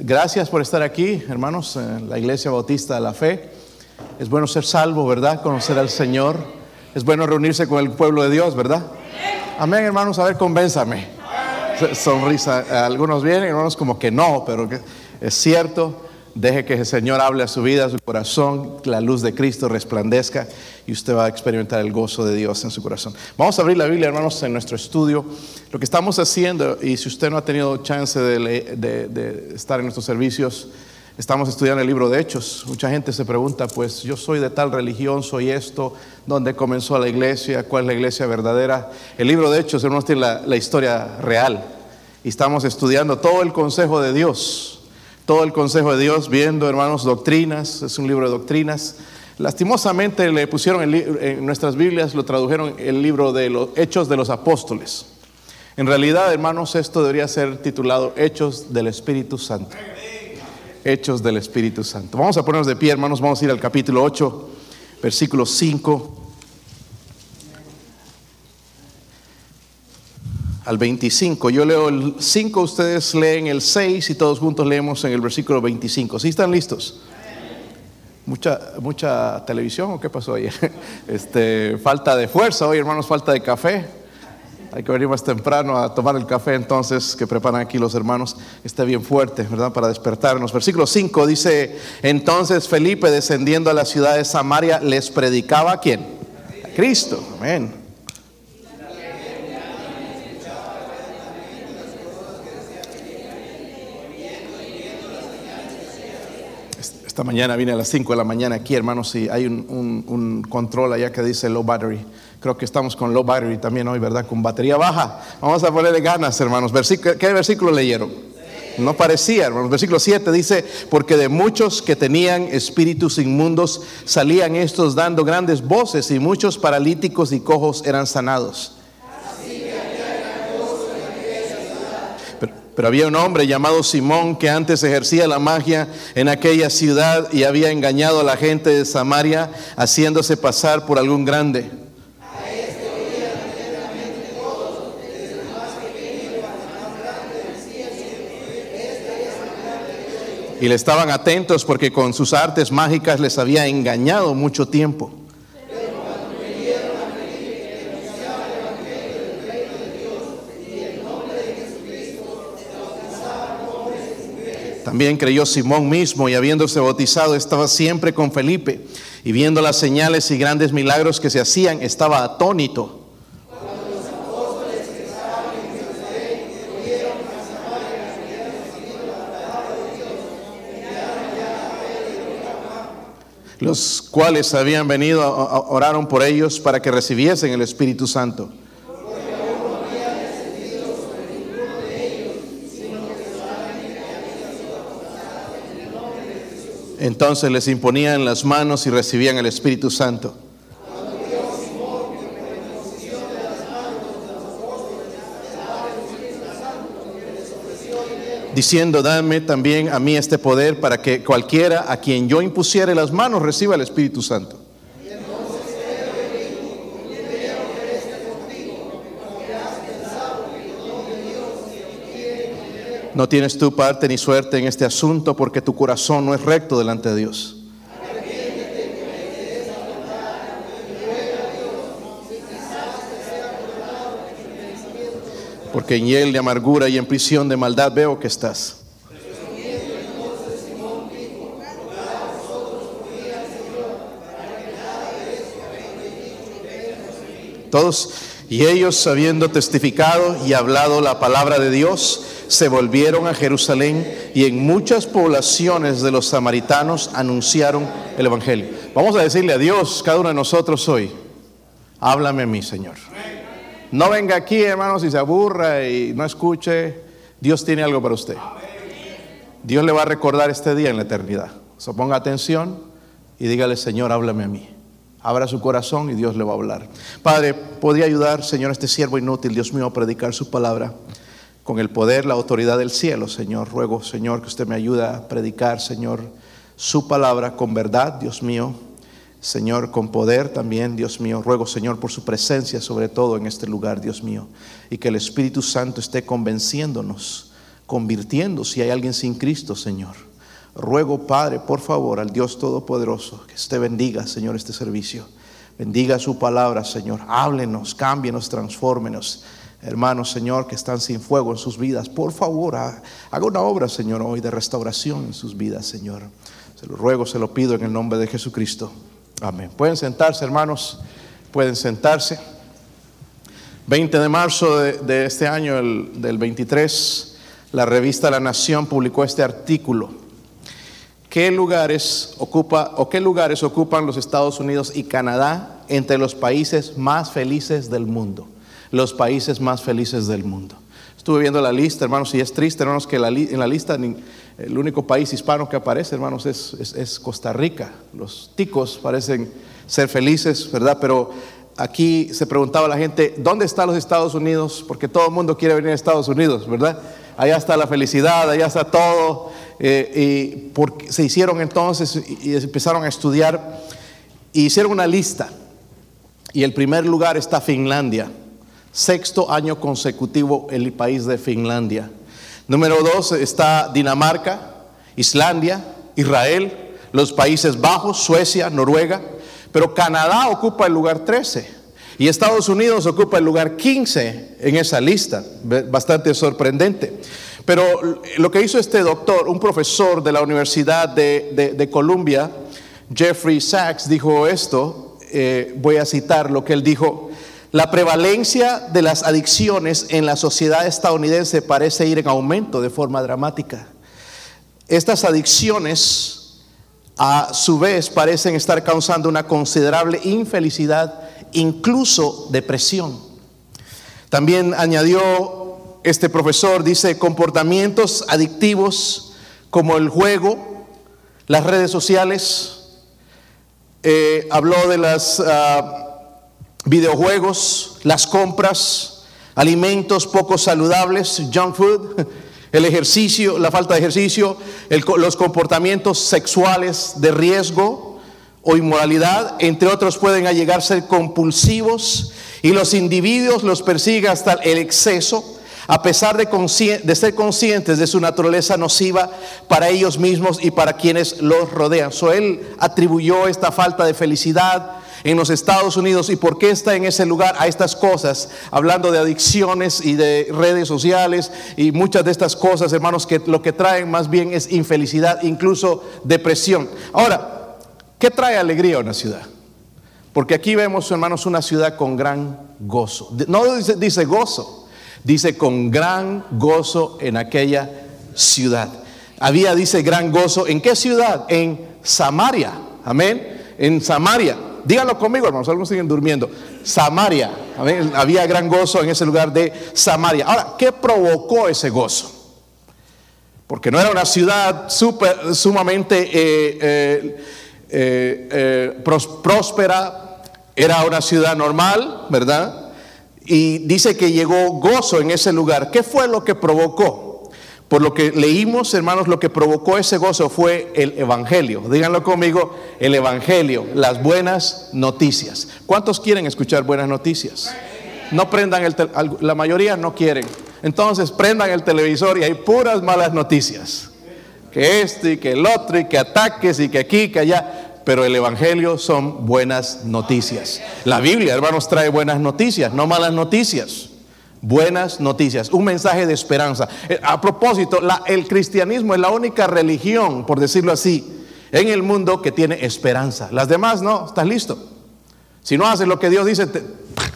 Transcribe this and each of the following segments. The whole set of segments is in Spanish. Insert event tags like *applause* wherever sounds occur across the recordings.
Gracias por estar aquí, hermanos, en la Iglesia Bautista de la Fe. Es bueno ser salvo, ¿verdad? Conocer al Señor. Es bueno reunirse con el pueblo de Dios, ¿verdad? Amén, hermanos. A ver, convénzame. Sonrisa. Algunos vienen, hermanos, como que no, pero es cierto. Deje que el Señor hable a su vida, a su corazón, que la luz de Cristo resplandezca y usted va a experimentar el gozo de Dios en su corazón. Vamos a abrir la Biblia, hermanos, en nuestro estudio. Lo que estamos haciendo, y si usted no ha tenido chance de, estar en nuestros servicios, estamos estudiando el libro de Hechos. Mucha gente se pregunta, pues yo soy de tal religión, soy esto, ¿dónde comenzó la iglesia? ¿Cuál es la iglesia verdadera? El libro de Hechos, hermanos, tiene la, la historia real. Y estamos estudiando todo el consejo de Dios todo el consejo de Dios, viendo, hermanos, doctrinas, es un libro de doctrinas. Lastimosamente le pusieron en nuestras Biblias, lo tradujeron el libro de los Hechos de los Apóstoles. En realidad, hermanos, esto debería ser titulado Hechos del Espíritu Santo. Hechos del Espíritu Santo. Vamos a ponernos de pie, hermanos, vamos a ir al capítulo 8, versículo 5. Al 25. Yo leo el 5, ustedes leen el 6 y todos juntos leemos en el versículo 25. ¿Sí están listos? Mucha, mucha televisión o qué pasó ayer? *laughs* Este, falta de fuerza hoy, hermanos, falta de café. Hay que venir más temprano a tomar el café entonces que preparan aquí los hermanos. Está bien fuerte, ¿verdad? Para despertarnos. Versículo 5 dice, entonces Felipe descendiendo a la ciudad de Samaria les predicaba a quién? A Cristo. Amén. Esta mañana vine a las 5 de la mañana aquí, hermanos, y hay un, control allá que dice low battery. Creo que estamos con low battery también hoy, ¿verdad? Con batería baja. Vamos a ponerle ganas, hermanos. ¿Qué versículo leyeron? No parecía, hermanos. Versículo 7 dice, porque de muchos que tenían espíritus inmundos salían estos dando grandes voces y muchos paralíticos y cojos eran sanados. Pero había un hombre llamado Simón que antes ejercía la magia en aquella ciudad y había engañado a la gente de Samaria haciéndose pasar por algún grande. Y le estaban atentos porque con sus artes mágicas les había engañado mucho tiempo. También creyó Simón mismo y habiéndose bautizado estaba siempre con Felipe y viendo las señales y grandes milagros que se hacían estaba atónito. los cuales habían venido oraron por ellos para que recibiesen el Espíritu Santo. Entonces les imponían las manos y recibían el Espíritu Santo. Diciendo, dame también a mí este poder para que cualquiera a quien yo impusiere las manos reciba el Espíritu Santo. No tienes tu parte ni suerte en este asunto porque tu corazón no es recto delante de Dios. Porque en él de amargura y en prisión de maldad veo que estás. Todos y ellos habiendo testificado y hablado la palabra de Dios, se volvieron a Jerusalén y en muchas poblaciones de los samaritanos anunciaron el Evangelio. Vamos a decirle a Dios, cada uno de nosotros hoy, háblame a mí, Señor. No venga aquí, hermanos, y se aburra y no escuche. Dios tiene algo para usted. Dios le va a recordar este día en la eternidad. So, ponga atención y dígale, Señor, háblame a mí. Abra su corazón y Dios le va a hablar. Padre, ¿podría ayudar, Señor, a este siervo inútil, Dios mío, a predicar su palabra? Con el poder, la autoridad del cielo, Señor. Ruego, Señor, que usted me ayude a predicar, Señor, su palabra con verdad, Dios mío. Señor, con poder también, Dios mío. Ruego, Señor, por su presencia, sobre todo en este lugar, Dios mío. Y que el Espíritu Santo esté convenciéndonos convirtiendo si hay alguien sin Cristo, Señor. Ruego, Padre, por favor, al Dios Todopoderoso, que usted bendiga, Señor, este servicio. Bendiga su palabra, Señor. Háblenos, cámbienos, transfórmenos. Hermanos, Señor, que están sin fuego en sus vidas, por favor, haga una obra, Señor, hoy de restauración en sus vidas, Señor. Se lo ruego, se lo pido en el nombre de Jesucristo. Amén. Pueden sentarse, hermanos, pueden sentarse. 20 de marzo de, este año, el, del 23, la revista La Nación publicó este artículo. ¿Qué lugares ocupa o qué lugares ocupan los Estados Unidos y Canadá entre los países más felices del mundo? Los países más felices del mundo. Estuve viendo la lista, hermanos, y es triste, hermanos, que en la lista el único país hispano que aparece, hermanos, es, es Costa Rica. Los ticos parecen ser felices, ¿verdad? Pero aquí se preguntaba la gente, ¿dónde están los Estados Unidos? Porque todo el mundo quiere venir a Estados Unidos, ¿verdad? Allá está la felicidad, allá está todo. Eh, y porque se hicieron entonces y, empezaron a estudiar y hicieron una lista. Y el primer lugar está Finlandia. Sexto año consecutivo el país de Finlandia. Número dos está Dinamarca, Islandia, Israel, los Países Bajos, Suecia, Noruega. Pero Canadá ocupa el lugar 13 y Estados Unidos ocupa el lugar 15 en esa lista, bastante sorprendente. Pero lo que hizo este doctor, un profesor de la Universidad de, Columbia, Jeffrey Sachs, dijo esto, eh, voy a citar lo que él dijo, la prevalencia de las adicciones en la sociedad estadounidense parece ir en aumento de forma dramática. Estas adicciones a su vez parecen estar causando una considerable infelicidad, incluso depresión. También añadió este profesor, dice, comportamientos adictivos como el juego, las redes sociales, eh, habló de los ah, videojuegos, las compras, alimentos poco saludables, junk food, el ejercicio, la falta de ejercicio, los comportamientos sexuales de riesgo o inmoralidad, entre otros, pueden llegar ser compulsivos y los individuos los persiguen hasta el exceso, a pesar de, de ser conscientes de su naturaleza nociva para ellos mismos y para quienes los rodean. So, él atribuyó esta falta de felicidad en los Estados Unidos y por qué está en ese lugar a estas cosas, hablando de adicciones y de redes sociales y muchas de estas cosas, hermanos, que lo que traen más bien es infelicidad, incluso depresión. Ahora, ¿qué trae alegría a una ciudad? Porque aquí vemos, hermanos, una ciudad con gran gozo. No dice, dice gozo, dice con gran gozo en aquella ciudad. Había, dice, gran gozo. ¿En qué ciudad? En Samaria. Amén. En Samaria. Díganlo conmigo, hermanos, algunos siguen durmiendo. Samaria, había gran gozo en ese lugar de Samaria. Ahora, ¿qué provocó ese gozo? Porque no era una ciudad super, sumamente eh, eh, eh, próspera, era una ciudad normal, ¿verdad? Y dice que llegó gozo en ese lugar. ¿Qué fue lo que provocó? Por lo que leímos, hermanos, lo que provocó ese gozo fue el Evangelio. Díganlo conmigo, el Evangelio, las buenas noticias. ¿Cuántos quieren escuchar buenas noticias? No prendan el la mayoría no quieren. Entonces prendan el televisor y hay puras malas noticias. Que esto y que el otro y que ataques y que aquí, que allá. Pero el Evangelio son buenas noticias. La Biblia, hermanos, trae buenas noticias, no malas noticias buenas noticias, un mensaje de esperanza. Eh, a propósito, el cristianismo es la única religión, por decirlo así, en el mundo que tiene esperanza. Las demás no, estás listo. Si no haces lo que Dios dice, te,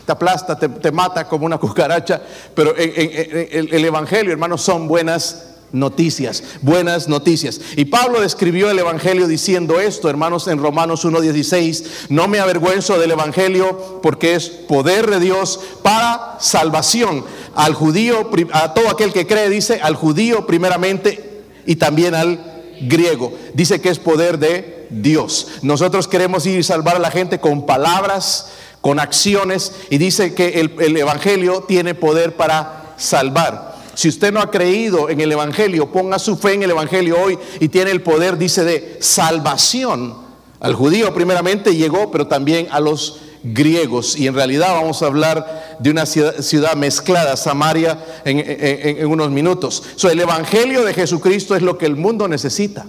aplasta, te, mata como una *laughs* cucaracha. Pero el Evangelio, hermanos, son buenas noticias, buenas noticias. Y Pablo describió el Evangelio diciendo esto, hermanos, en Romanos 1.16, no me avergüenzo del Evangelio porque es poder de Dios para salvación al judío, a todo aquel que cree, dice, al judío primeramente y también al griego. Dice que es poder de Dios. Nosotros queremos ir y salvar a la gente con palabras, con acciones, y dice que el, el Evangelio tiene poder para salvar. Si usted no ha creído en el Evangelio, ponga su fe en el Evangelio hoy y tiene el poder, dice, de salvación. Al judío primeramente llegó, pero también a los griegos. Y en realidad vamos a hablar de una ciudad, mezclada, Samaria, en, unos minutos. So, el Evangelio de Jesucristo es lo que el mundo necesita.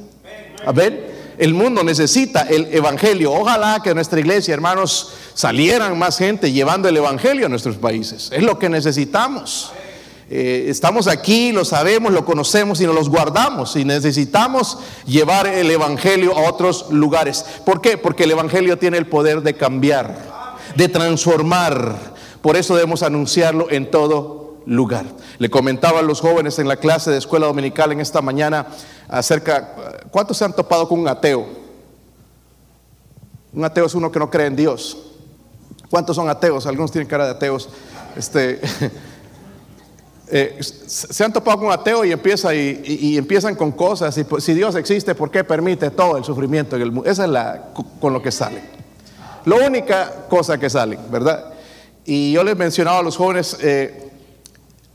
A ver, el mundo necesita el Evangelio. Ojalá que nuestra iglesia, hermanos, salieran más gente llevando el Evangelio a nuestros países. Es lo que necesitamos. Eh, estamos aquí, lo sabemos, lo conocemos y nos los guardamos y necesitamos llevar el Evangelio a otros lugares. ¿Por qué? Porque el Evangelio tiene el poder de cambiar, de transformar. Por eso debemos anunciarlo en todo lugar. Le comentaba a los jóvenes en la clase de escuela dominical en esta mañana acerca, ¿cuántos se han topado con un ateo? Un ateo es uno que no cree en Dios. ¿Cuántos son ateos? Algunos tienen cara de ateos. Este, *laughs* Eh, se han topado con ateo y, empieza y, empiezan con cosas. Y, pues, si Dios existe, ¿por qué permite todo el sufrimiento en el mundo? Esa es la con lo que sale. La única cosa que sale, ¿verdad? Y yo les mencionaba a los jóvenes, eh,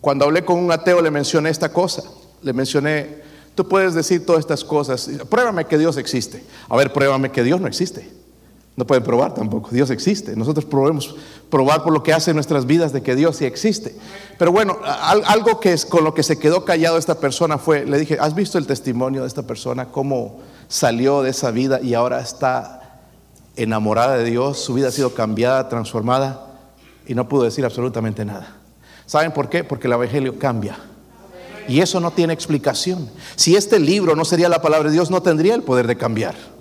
cuando hablé con un ateo, le mencioné esta cosa. Le mencioné, tú puedes decir todas estas cosas. Pruébame que Dios existe. A ver, pruébame que Dios no existe. No pueden probar tampoco. Dios existe. Nosotros podemos probar por lo que hace en nuestras vidas de que Dios sí existe. Pero bueno, algo que es con lo que se quedó callado esta persona fue, le dije, ¿has visto el testimonio de esta persona? Cómo salió de esa vida y ahora está enamorada de Dios. Su vida ha sido cambiada, transformada y no pudo decir absolutamente nada. ¿Saben por qué? Porque el Evangelio cambia. Y eso no tiene explicación. Si este libro no sería la palabra de Dios, no tendría el poder de cambiar.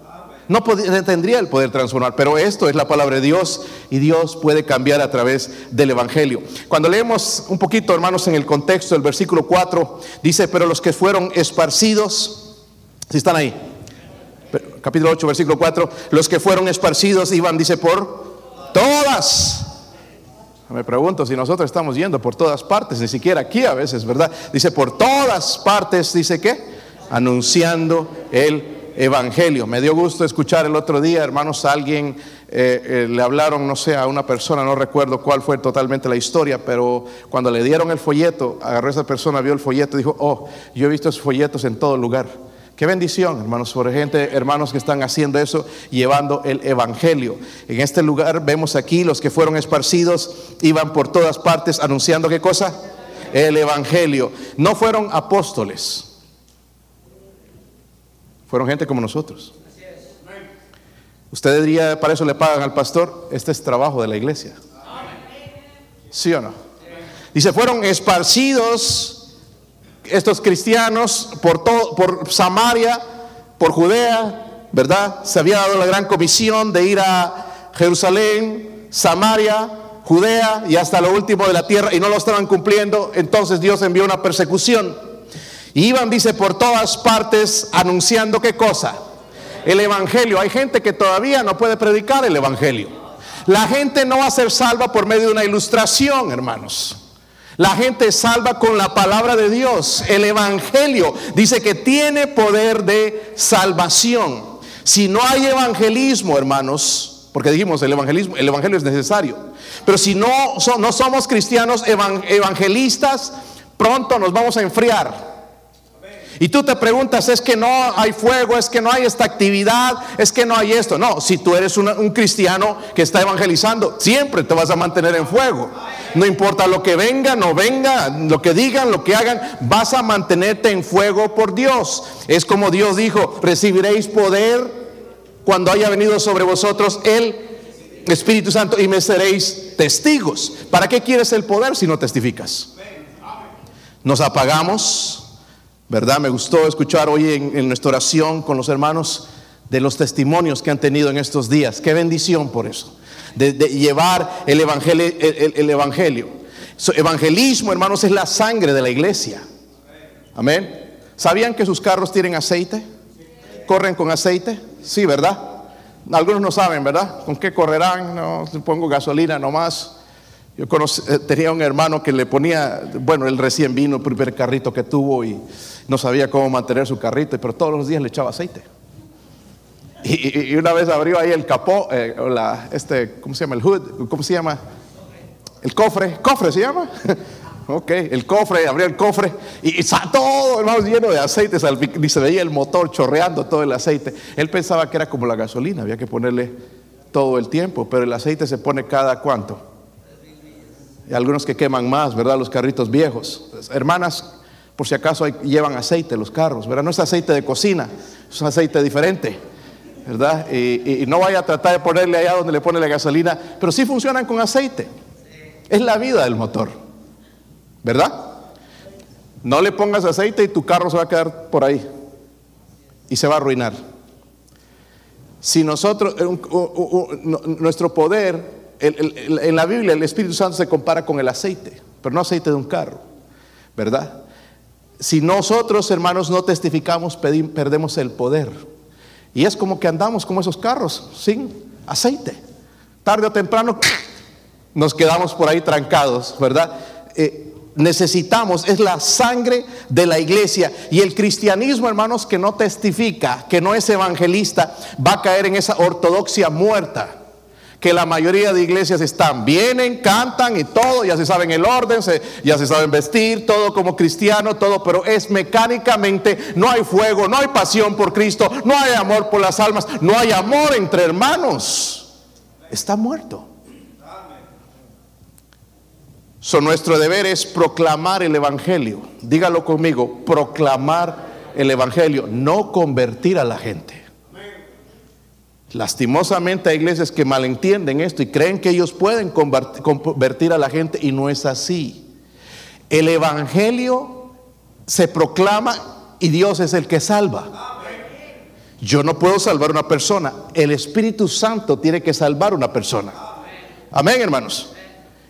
No tendría el poder transformar, pero esto es la palabra de Dios y Dios puede cambiar a través del Evangelio. Cuando leemos un poquito, hermanos, en el contexto del versículo 4, dice, pero los que fueron esparcidos, si están ahí, capítulo 8, versículo 4, los que fueron esparcidos iban, dice, por todas. Me pregunto si nosotros estamos yendo por todas partes, ni siquiera aquí a veces, ¿verdad? Dice, por todas partes, dice que, anunciando el evangelio. Me dio gusto escuchar el otro día, hermanos, a alguien eh, eh, le hablaron, no sé, a una persona, no recuerdo cuál fue totalmente la historia, pero cuando le dieron el folleto, agarró a esa persona, vio el folleto y dijo, oh, yo he visto esos folletos en todo lugar. Qué bendición, hermanos, por gente, hermanos que están haciendo eso, llevando el evangelio. En este lugar vemos aquí los que fueron esparcidos, iban por todas partes anunciando qué cosa? El evangelio. No fueron apóstoles. Fueron gente como nosotros. Usted diría, para eso le pagan al pastor, este es trabajo de la iglesia. ¿Sí o no? Dice, fueron esparcidos estos cristianos por, todo, por Samaria, por Judea, ¿verdad? Se había dado la gran comisión de ir a Jerusalén, Samaria, Judea y hasta lo último de la tierra y no lo estaban cumpliendo. Entonces Dios envió una persecución. Y dice, por todas partes anunciando qué cosa. El Evangelio. Hay gente que todavía no puede predicar el Evangelio. La gente no va a ser salva por medio de una ilustración, hermanos. La gente salva con la palabra de Dios. El Evangelio dice que tiene poder de salvación. Si no hay evangelismo, hermanos, porque dijimos el evangelismo, el evangelio es necesario. Pero si no, no somos cristianos evangelistas, pronto nos vamos a enfriar. Y tú te preguntas, es que no hay fuego, es que no hay esta actividad, es que no hay esto. No, si tú eres un cristiano que está evangelizando, siempre te vas a mantener en fuego. No importa lo que venga, no venga, lo que digan, lo que hagan, vas a mantenerte en fuego por Dios. Es como Dios dijo, recibiréis poder cuando haya venido sobre vosotros el Espíritu Santo y me seréis testigos. ¿Para qué quieres el poder si no testificas? Nos apagamos ¿Verdad? Me gustó escuchar hoy en, nuestra oración con los hermanos de los testimonios que han tenido en estos días. Qué bendición por eso. De, llevar el evangelio. El, evangelio. evangelismo, hermanos, es la sangre de la iglesia. Amén. ¿Sabían que sus carros tienen aceite? ¿Corren con aceite? Sí, ¿verdad? Algunos no saben, ¿verdad? ¿Con qué correrán? No, pongo gasolina nomás. Yo eh, tenía un hermano que le ponía, bueno, él recién vino, el primer carrito que tuvo y no sabía cómo mantener su carrito, pero todos los días le echaba aceite. Y, una vez abrió ahí el capó, eh, este, ¿cómo se llama? El hood, ¿cómo se llama? El cofre, cofre se llama. *laughs* ok, el cofre, abrió el cofre y, está todo, hermano, lleno de aceite, ni se veía el motor chorreando todo el aceite. Él pensaba que era como la gasolina, había que ponerle todo el tiempo, pero el aceite se pone cada cuánto. Y algunos que queman más, ¿verdad? Los carritos viejos. Hermanas, por si acaso llevan aceite los carros, ¿verdad? No es aceite de cocina, es un aceite diferente, ¿verdad? Y no vaya a tratar de ponerle allá donde le pone la gasolina, pero sí funcionan con aceite. Es la vida del motor, ¿verdad? No le pongas aceite y tu carro se va a quedar por ahí y se va a arruinar. Si nosotros, nuestro poder, en la Biblia el Espíritu Santo se compara con el aceite, pero no aceite de un carro, ¿verdad? Si nosotros, hermanos, no testificamos, perdemos el poder. Y es como que andamos como esos carros, sin aceite. Tarde o temprano *clears throat* nos quedamos por ahí trancados, ¿verdad? Eh, necesitamos es la sangre de la iglesia. Y el cristianismo, hermanos, que no testifica, que no es evangelista, va a caer en esa ortodoxia muerta. Que la mayoría de iglesias están, vienen, cantan y todo, ya se saben el orden, ya se saben vestir, todo como cristiano, todo, pero es mecánicamente, no hay fuego, no hay pasión por Cristo, no hay amor por las almas, no hay amor entre hermanos. Está muerto. So, nuestro deber es proclamar el Evangelio. Dígalo conmigo, proclamar el Evangelio, no convertir a la gente. Lastimosamente hay iglesias que malentienden esto y creen que ellos pueden convertir a la gente y no es así. El Evangelio se proclama y Dios es el que salva. Yo no puedo salvar a una persona, el Espíritu Santo tiene que salvar a una persona. Amén, hermanos.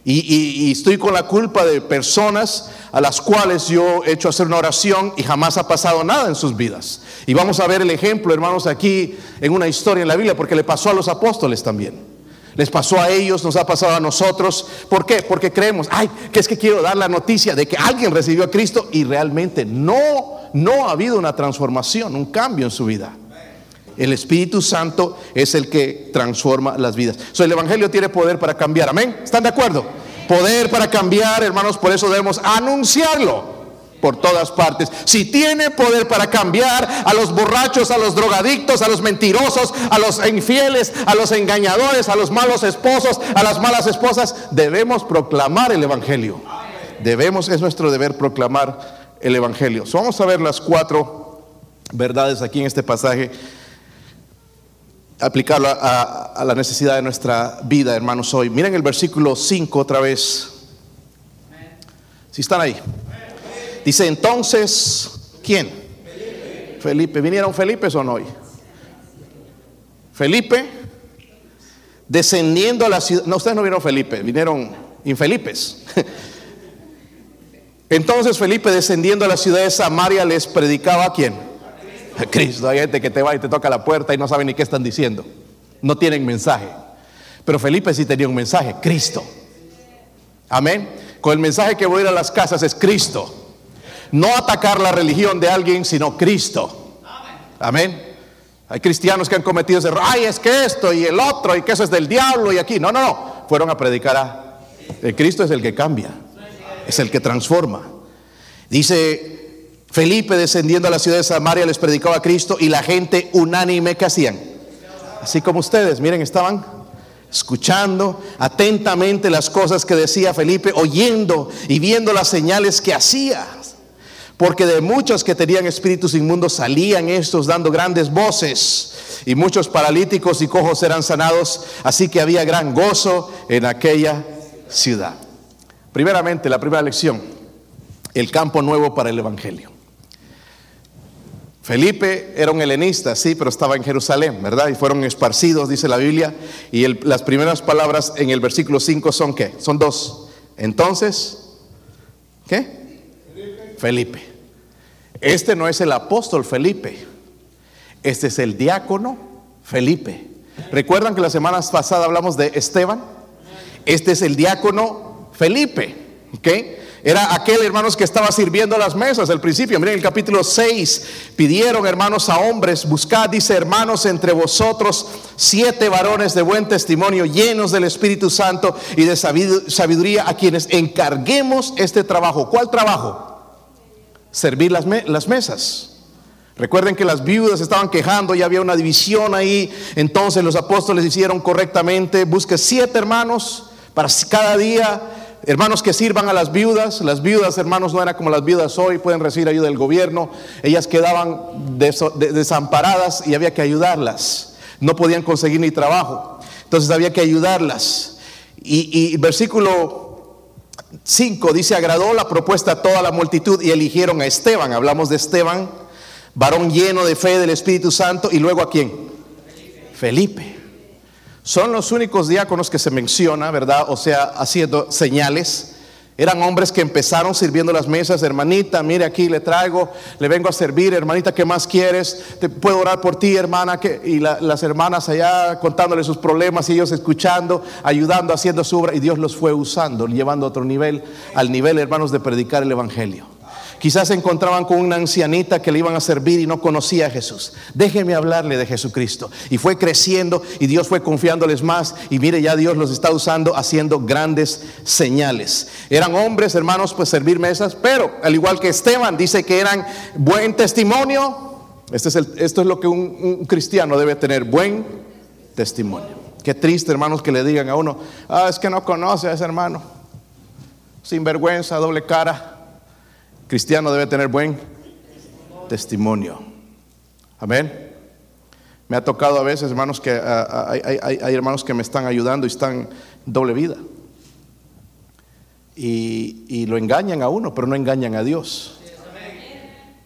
Y, estoy con la culpa de personas a las cuales yo he hecho hacer una oración y jamás ha pasado nada en sus vidas. Y vamos a ver el ejemplo, hermanos, aquí en una historia en la Biblia, porque le pasó a los apóstoles también. Les pasó a ellos, nos ha pasado a nosotros. ¿Por qué? Porque creemos, ay, que es que quiero dar la noticia de que alguien recibió a Cristo y realmente no, no ha habido una transformación, un cambio en su vida. El Espíritu Santo es el que transforma las vidas. So, el Evangelio tiene poder para cambiar. Amén. ¿Están de acuerdo? Poder para cambiar, hermanos, por eso debemos anunciarlo por todas partes. Si tiene poder para cambiar a los borrachos, a los drogadictos, a los mentirosos, a los infieles, a los engañadores, a los malos esposos, a las malas esposas, debemos proclamar el Evangelio. Debemos, es nuestro deber proclamar el Evangelio. vamos a ver las cuatro verdades aquí en este pasaje aplicarlo a, la necesidad de nuestra vida, hermanos, hoy. Miren el versículo 5 otra vez. Si están ahí. Dice entonces, ¿quién? Felipe. ¿Vinieron Felipe o no hoy? Felipe, descendiendo a la ciudad. No, ustedes no vieron Felipe, vinieron infelipes. *laughs* Entonces Felipe, descendiendo a la ciudad de Samaria, les predicaba a quién? Cristo. Hay gente que te va y te toca la puerta y no sabe ni qué están diciendo. No tienen mensaje. Pero Felipe sí tenía un mensaje, Cristo. Amén. Con el mensaje que voy a ir a las casas es Cristo. No atacar la religión de alguien, sino Cristo. Amén. Hay cristianos que han cometido ese error. Ay, es que esto y el otro y que eso es del diablo y aquí. No, no, no. Fueron a predicar a... El Cristo es el que cambia. Es el que transforma. Dice Felipe descendiendo a la ciudad de Samaria les predicaba a Cristo y la gente unánime que hacían. Así como ustedes, miren, estaban escuchando atentamente las cosas que decía Felipe, oyendo y viendo las señales que hacía. Porque de muchos que tenían espíritus inmundos salían estos dando grandes voces y muchos paralíticos y cojos eran sanados, así que había gran gozo en aquella ciudad. Primeramente, la primera lección, el campo nuevo para el Evangelio. Felipe era un helenista, sí, pero estaba en Jerusalén, ¿verdad? Y fueron esparcidos, dice la Biblia. Y las primeras palabras en el versículo 5 son ¿qué? Son dos. Entonces, ¿qué? Felipe. Felipe. Este no es el apóstol Felipe. Este es el diácono Felipe. ¿Recuerdan que la semana pasada hablamos de Esteban? Este es el diácono Felipe. ¿Ok? Era aquel, hermanos, que estaba sirviendo las mesas al principio. Miren el capítulo 6. Pidieron, hermanos, a hombres, buscad, dice, hermanos, entre vosotros siete varones de buen testimonio, llenos del Espíritu Santo y de sabiduría, a quienes encarguemos este trabajo. ¿Cuál trabajo? Servir las, las mesas. Recuerden que las viudas estaban quejando y había una división ahí. Entonces los apóstoles hicieron correctamente. Busque siete hermanos para cada día. Hermanos que sirvan a las viudas. Las viudas, hermanos, no eran como las viudas hoy. Pueden recibir ayuda del gobierno. Ellas quedaban desamparadas y había que ayudarlas. No podían conseguir ni trabajo. Entonces había que ayudarlas. Y, y versículo 5 dice, agradó la propuesta a toda la multitud y eligieron a Esteban. Hablamos de Esteban varón lleno de fe del Espíritu Santo, y luego a quién? Felipe. Son los únicos diáconos que se menciona, ¿verdad? O sea, haciendo señales. Eran hombres que empezaron sirviendo las mesas, hermanita, mire aquí le traigo, le vengo a servir, hermanita, ¿qué más quieres? Te puedo orar por ti, hermana, y las hermanas allá contándole sus problemas y ellos escuchando, ayudando, haciendo su obra, y Dios los fue usando, llevando a otro nivel, al nivel, hermanos, de predicar el Evangelio. Quizás se encontraban con una ancianita que le iban a servir y no conocía a Jesús. Déjeme hablarle de Jesucristo. Y fue creciendo y Dios fue confiándoles más. Y mire, ya Dios los está usando haciendo grandes señales. Eran hombres, hermanos, pues servir mesas, pero al igual que Esteban dice que eran buen testimonio. Este es esto es lo que un, un cristiano debe tener, buen testimonio. Qué triste, hermanos, que le digan a uno, ah, es que no conoce a ese hermano. Sin vergüenza, doble cara. Cristiano debe tener buen testimonio. Amén. Me ha tocado a veces, hermanos, que ah, ah, hay, hermanos que me están ayudando y están doble vida. Y, lo engañan a uno, pero no engañan a Dios.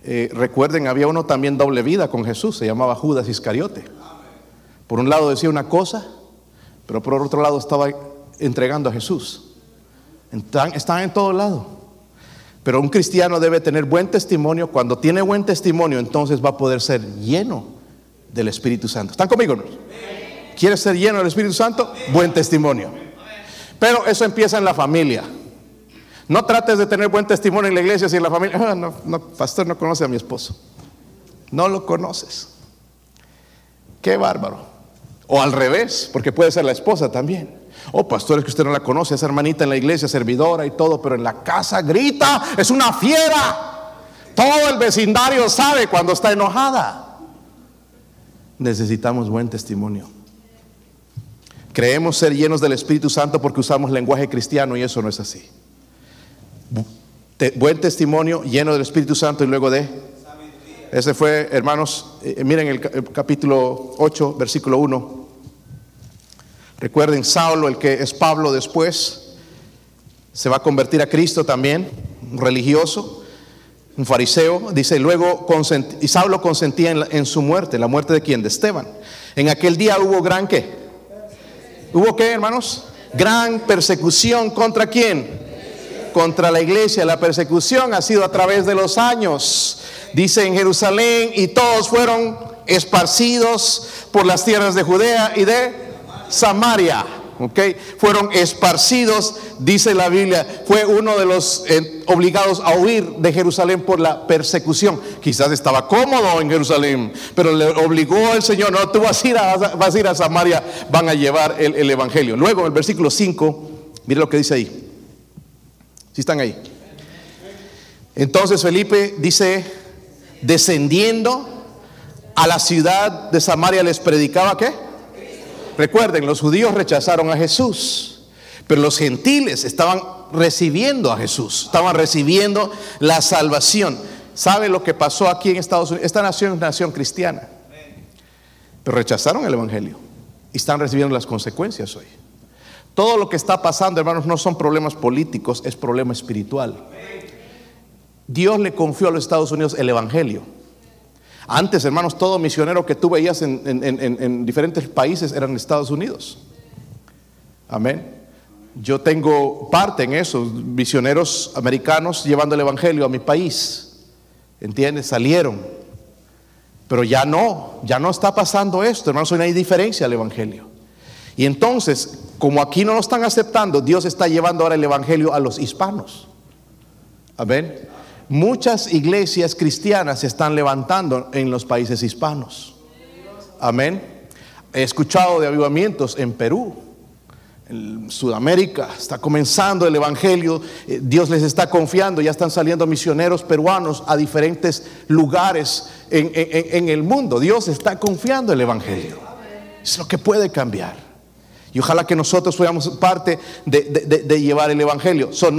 Eh, recuerden, había uno también doble vida con Jesús, se llamaba Judas Iscariote. Por un lado decía una cosa, pero por otro lado estaba entregando a Jesús. Están, están en todo lado. Pero un cristiano debe tener buen testimonio. Cuando tiene buen testimonio, entonces va a poder ser lleno del Espíritu Santo. ¿Están conmigo? ¿Quieres ser lleno del Espíritu Santo? Buen testimonio. Pero eso empieza en la familia. No trates de tener buen testimonio en la iglesia si en la familia, ah, no, no, pastor no conoce a mi esposo. No lo conoces. Qué bárbaro. O al revés, porque puede ser la esposa también. Oh, pastor, es que usted no la conoce, esa hermanita en la iglesia, servidora y todo, pero en la casa grita, es una fiera. Todo el vecindario sabe cuando está enojada. Necesitamos buen testimonio. Creemos ser llenos del Espíritu Santo porque usamos lenguaje cristiano y eso no es así. buen testimonio, lleno del Espíritu Santo y luego de... Ese fue, hermanos, eh, miren el capítulo 8, versículo 1. Recuerden, Saulo, el que es Pablo después, se va a convertir a Cristo también, un religioso, un fariseo. Dice, luego, y Saulo consentía en, su muerte, la muerte de quién? De Esteban. En aquel día hubo gran qué? ¿Hubo qué, hermanos? Gran persecución contra quién? Contra la iglesia. La persecución ha sido a través de los años. Dice en Jerusalén y todos fueron esparcidos por las tierras de Judea y de Samaria. Okay. Fueron esparcidos, dice la Biblia, fue uno de los eh, obligados a huir de Jerusalén por la persecución. Quizás estaba cómodo en Jerusalén, pero le obligó el Señor, no, tú vas a ir a, vas a, ir a Samaria, van a llevar el, Evangelio. Luego en el versículo 5, mire lo que dice ahí. Si están ahí. Entonces Felipe dice, descendiendo a la ciudad de Samaria les predicaba qué? Recuerden, los judíos rechazaron a Jesús, pero los gentiles estaban recibiendo a Jesús, estaban recibiendo la salvación. ¿Sabe lo que pasó aquí en Estados Unidos? Esta nación es nación cristiana, pero rechazaron el Evangelio y están recibiendo las consecuencias hoy. Todo lo que está pasando, hermanos, no son problemas políticos, es problema espiritual. Dios le confió a los Estados Unidos el Evangelio. Antes, hermanos, todo misionero que tú veías en, diferentes países eran Estados Unidos. Amén. Yo tengo parte en eso, misioneros americanos llevando el Evangelio a mi país. ¿Entiendes? Salieron. Pero ya no, ya no está pasando esto, hermanos, no hay diferencia al Evangelio. Y entonces, como aquí no lo están aceptando, Dios está llevando ahora el Evangelio a los hispanos. Amén muchas iglesias cristianas se están levantando en los países hispanos. Amén. He escuchado de avivamientos en Perú, en Sudamérica está comenzando el Evangelio, eh, Dios les está confiando, ya están saliendo misioneros peruanos a diferentes lugares en, el mundo. Dios está confiando el Evangelio. Es lo que puede cambiar. Y ojalá que nosotros fuéramos parte de, llevar el Evangelio. So,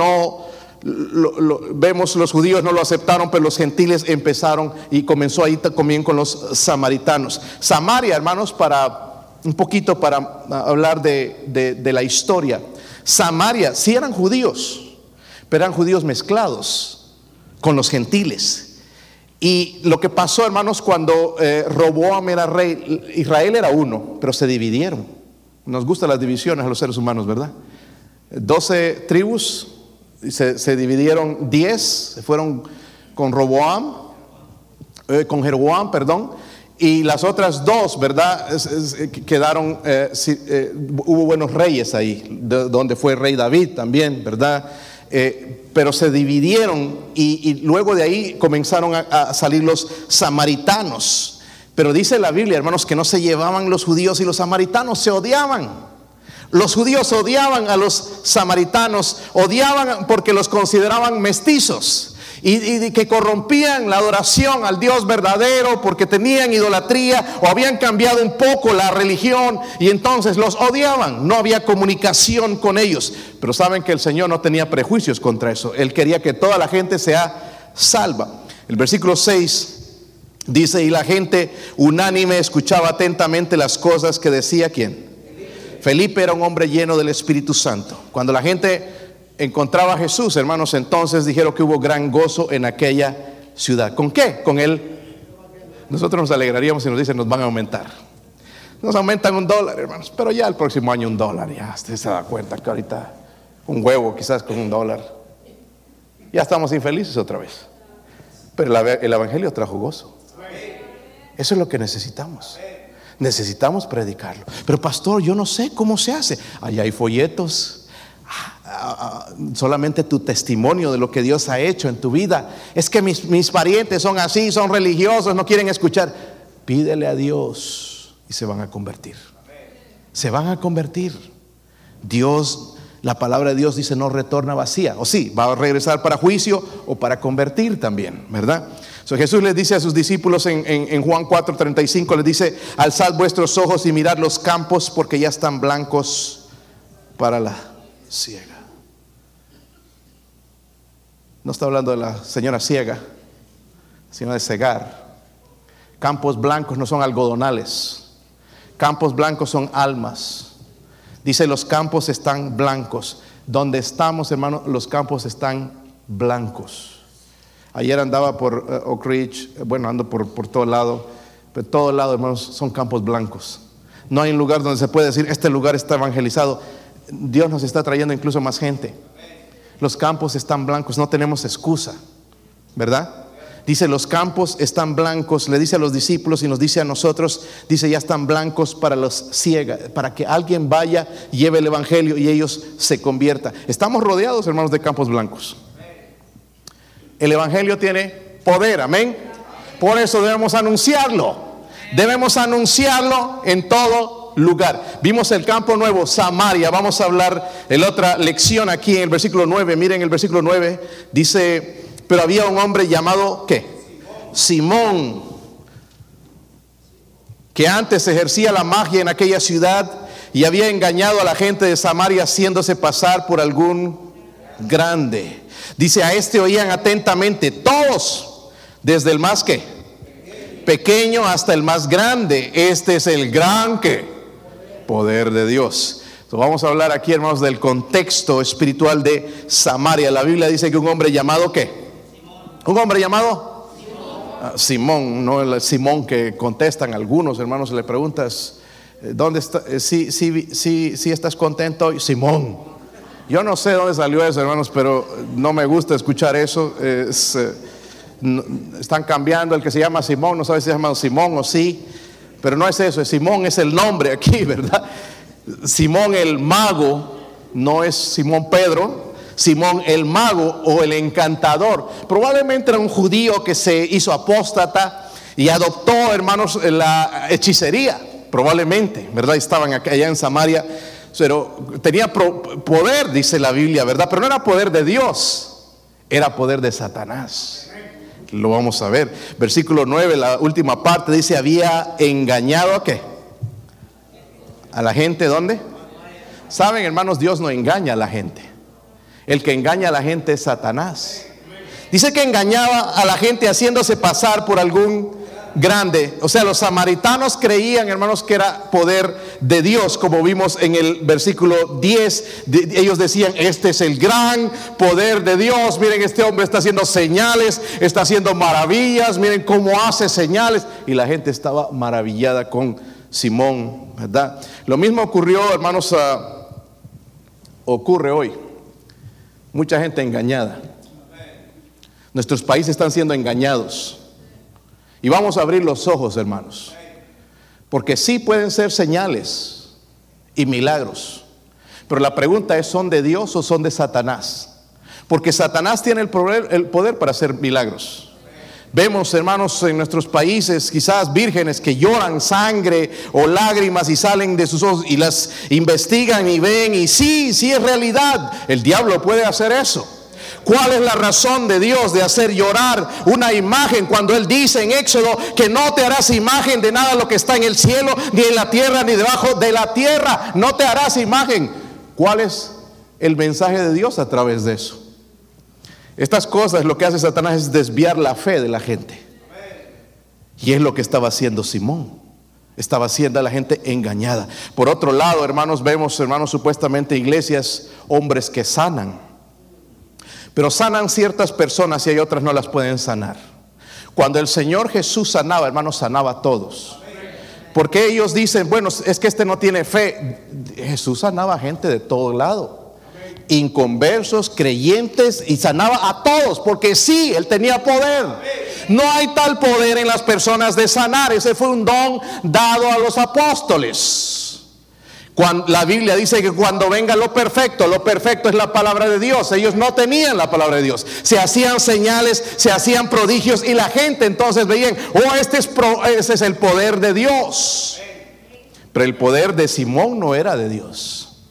vemos los judíos no lo aceptaron, pero los gentiles empezaron y comenzó ahí también con los samaritanos. Samaria, hermanos, para un poquito para hablar de, la historia. Samaria, sí eran judíos, pero eran judíos mezclados con los gentiles. Y lo que pasó, hermanos, cuando eh, Roboam era rey, Israel era uno, pero se dividieron. Nos gustan las divisiones a los seres humanos, ¿verdad? Doce tribus, se, se dividieron diez, se fueron con Roboam, eh, con Jeroboam, perdón, y las otras dos, ¿verdad? quedaron, eh, eh, hubo buenos reyes ahí, donde fue rey David también, ¿verdad? Eh, pero se dividieron y, luego de ahí comenzaron a, salir los samaritanos. Pero dice la Biblia, hermanos, que no se llevaban los judíos y los samaritanos, se odiaban. Los judíos odiaban a los samaritanos, odiaban porque los consideraban mestizos y, que corrompían la adoración al Dios verdadero porque tenían idolatría o habían cambiado un poco la religión y entonces los odiaban. No había comunicación con ellos. Pero saben que el Señor no tenía prejuicios contra eso. Él quería que toda la gente sea salva. El versículo 6 dice, y la gente unánime escuchaba atentamente las cosas que decía quién. Felipe era un hombre lleno del Espíritu Santo. Cuando la gente encontraba a Jesús, hermanos, entonces dijeron que hubo gran gozo en aquella ciudad. ¿Con qué? Con él. Nosotros nos alegraríamos si nos dicen nos van a aumentar. Nos aumentan un dólar, hermanos, pero ya el próximo año un dólar, ya usted se da cuenta que ahorita un huevo quizás con un dólar. Ya estamos infelices otra vez. Pero el Evangelio trajo gozo. Eso es lo que necesitamos. Necesitamos predicarlo. Pero pastor, yo no sé cómo se hace. Allá hay folletos solamente tu testimonio de lo que Dios ha hecho en tu vida. Es que mis, mis parientes son así, son religiosos, no quieren escuchar. Pídele a Dios y se van a convertir. Se van a convertir. Dios, la palabra de Dios dice no retorna vacía. O sí, va a regresar para juicio o para convertir también, ¿verdad? Jesús les dice a sus discípulos en, en, Juan 4:35, les dice, alzad vuestros ojos y mirad los campos porque ya están blancos para la ciega. No está hablando de la señora ciega, sino de cegar. Campos blancos no son algodonales. Campos blancos son almas. Dice, los campos están blancos. Donde estamos, hermano, los campos están blancos. Ayer andaba por eh, Oak Ridge, eh, bueno, ando por, por todo lado, pero todo lado, hermanos, son campos blancos. No hay un lugar donde se puede decir, este lugar está evangelizado. Dios nos está trayendo incluso más gente los campos están blancos, no tenemos excusa, ¿verdad? Dice, los campos están blancos, le dice a los discípulos y nos dice a nosotros, dice, ya están blancos para los ciegas, para que alguien vaya, lleve el Evangelio y ellos se conviertan. Estamos rodeados, hermanos, de campos blancos. El Evangelio tiene poder, amén. Por eso debemos anunciarlo. Debemos anunciarlo en todo lugar. Vimos el campo nuevo, Samaria. Vamos a hablar en otra lección aquí en el versículo 9. Miren el versículo 9. Dice, pero había un hombre llamado, ¿qué? Simón, que antes ejercía la magia en aquella ciudad y había engañado a la gente de Samaria haciéndose pasar por algún grande. Dice, a este oían atentamente todos, desde el más que pequeño hasta el más grande. Este es el gran que poder de Dios. vamos a hablar aquí, hermanos, del contexto espiritual de Samaria. La Biblia dice que un hombre llamado ¿qué? Un hombre llamado Simón, ah, no el Simón que contestan algunos hermanos, le preguntas, eh, ¿dónde está? Si, si, si, si estás contento Simón. Yo no sé dónde salió eso, hermanos, pero no me gusta escuchar eso. Eh, están cambiando el que se llama Simón, no sabe si se llama Simón o sí. Pero no es eso, Simón es el nombre aquí, *laughs* ¿verdad? Simón el mago no es Simón Pedro, Simón el mago o el encantador. Probablemente era un judío que se hizo apóstata y adoptó, hermanos, la hechicería, probablemente, ¿verdad? Estaban allá en Samaria. Pero tenía poder, dice la Biblia, ¿verdad? Pero no era poder de Dios, era poder de Satanás. Lo vamos a ver. Versículo 9, la última parte dice, había engañado a qué? A la gente, ¿dónde? Saben, hermanos, Dios no engaña a la gente. El que engaña a la gente es Satanás. Dice que engañaba a la gente haciéndose pasar por algún grande. O sea, los samaritanos creían, hermanos, que era poder de Dios, como vimos en el versículo 10. ellos decían, este es el gran poder de Dios. Miren, este hombre está haciendo señales, está haciendo maravillas, miren cómo hace señales. Y la gente estaba maravillada con Simón, ¿verdad? Lo mismo ocurrió, hermanos, ah, ocurre hoy. Mucha gente engañada. Nuestros países están siendo engañados. Y vamos a abrir los ojos, hermanos. Porque sí pueden ser señales y milagros. Pero la pregunta es, ¿son de Dios o son de Satanás? Porque Satanás tiene el poder, para hacer milagros. Vemos, hermanos, en nuestros países quizás vírgenes que lloran sangre o lágrimas y salen de sus ojos y las investigan y ven y sí, sí es realidad. El diablo puede hacer eso. ¿Cuál es la razón de Dios de hacer llorar una imagen cuando Él dice en Éxodo que no te harás imagen de nada lo que está en el cielo, ni en la tierra, ni debajo de la tierra? No te harás imagen. ¿Cuál es el mensaje de Dios a través de eso? Estas cosas lo que hace Satanás es desviar la fe de la gente. Y es lo que estaba haciendo Simón. Estaba haciendo a la gente engañada. Por otro lado, hermanos, vemos, hermanos, supuestamente iglesias, hombres que sanan pero sanan ciertas personas y hay otras no las pueden sanar. Cuando el Señor Jesús sanaba, hermanos, sanaba a todos. Porque ellos dicen, bueno, es que este no tiene fe. Jesús sanaba a gente de todo lado. Inconversos, creyentes y sanaba a todos. Porque sí, Él tenía poder. No hay tal poder en las personas de sanar. Ese fue un don dado a los apóstoles la Biblia dice que cuando venga lo perfecto, lo perfecto es la palabra de Dios. Ellos no tenían la palabra de Dios. Se hacían señales, se hacían prodigios y la gente entonces veían, oh, este es, el poder de Dios. Pero el poder de Simón no era de Dios.